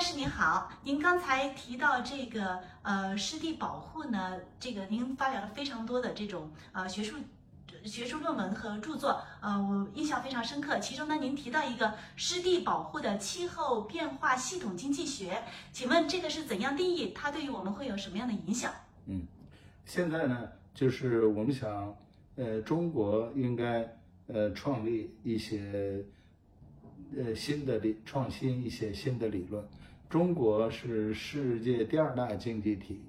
干事您好，您刚才提到这个呃湿地保护呢，这个您发表了非常多的这种呃学术学术论文和著作，呃，我印象非常深刻。其中呢，您提到一个湿地保护的气候变化系统经济学，请问这个是怎样定义？它对于我们会有什么样的影响？嗯，现在呢，就是我们想，呃，中国应该呃创立一些呃新的理创新一些新的理论。中国是世界第二大经济体，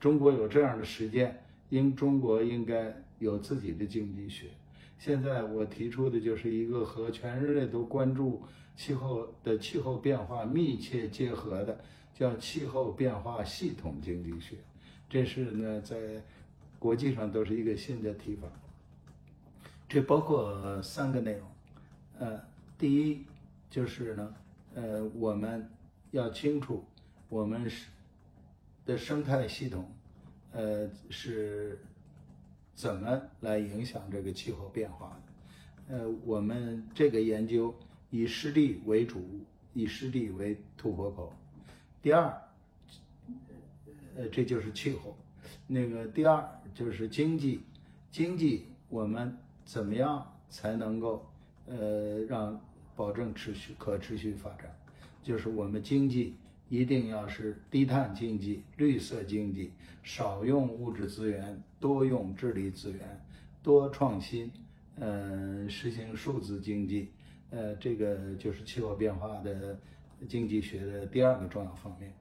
中国有这样的实践，应中国应该有自己的经济学。现在我提出的就是一个和全人类都关注气候的气候变化密切结合的，叫气候变化系统经济学。这是呢，在国际上都是一个新的提法。这包括三个内容，呃，第一就是呢，呃，我们。要清楚，我们是的生态系统，呃，是怎么来影响这个气候变化的？呃，我们这个研究以湿地为主，以湿地为突破口。第二，呃，这就是气候。那个第二就是经济，经济我们怎么样才能够呃让保证持续可持续发展？就是我们经济一定要是低碳经济、绿色经济，少用物质资源，多用智力资源，多创新，嗯，实行数字经济，呃，这个就是气候变化的经济学的第二个重要方面。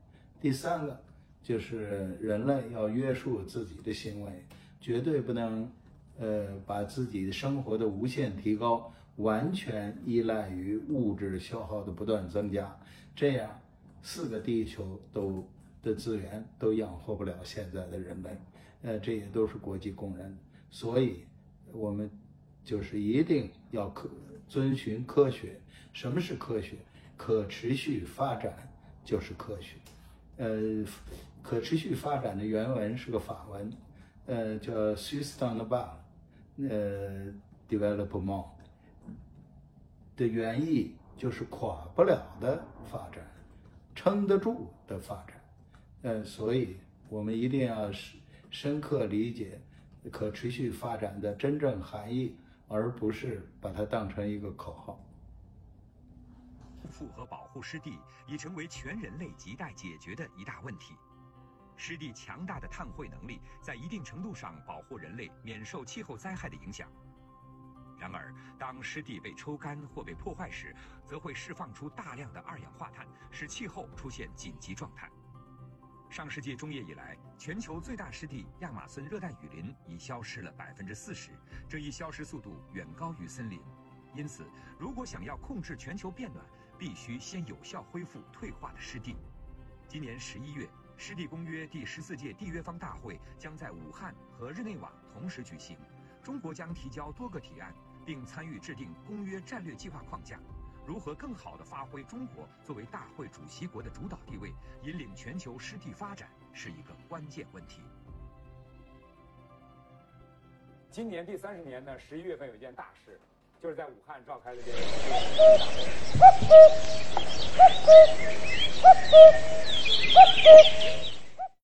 第三个就是人类要约束自己的行为，绝对不能，呃，把自己的生活的无限提高。完全依赖于物质消耗的不断增加，这样四个地球都的资源都养活不了现在的人类，呃，这也都是国际公认。所以，我们就是一定要科遵循科学。什么是科学？可持续发展就是科学。呃，可持续发展的原文是个法文，呃，叫 “sustainable”，呃，development。的原意就是垮不了的发展，撑得住的发展，呃，所以我们一定要深深刻理解可持续发展的真正含义，而不是把它当成一个口号。复合保护湿地已成为全人类亟待解决的一大问题。湿地强大的碳汇能力，在一定程度上保护人类免受气候灾害的影响。然而，当湿地被抽干或被破坏时，则会释放出大量的二氧化碳，使气候出现紧急状态。上世纪中叶以来，全球最大湿地亚马孙热带雨林已消失了百分之四十，这一消失速度远高于森林。因此，如果想要控制全球变暖，必须先有效恢复退化的湿地。今年十一月，湿地公约第十四届缔约方大会将在武汉和日内瓦同时举行。中国将提交多个提案，并参与制定公约战略计划框架。如何更好地发挥中国作为大会主席国的主导地位，引领全球湿地发展，是一个关键问题。今年第三十年呢，十一月份有一件大事，就是在武汉召开了这个。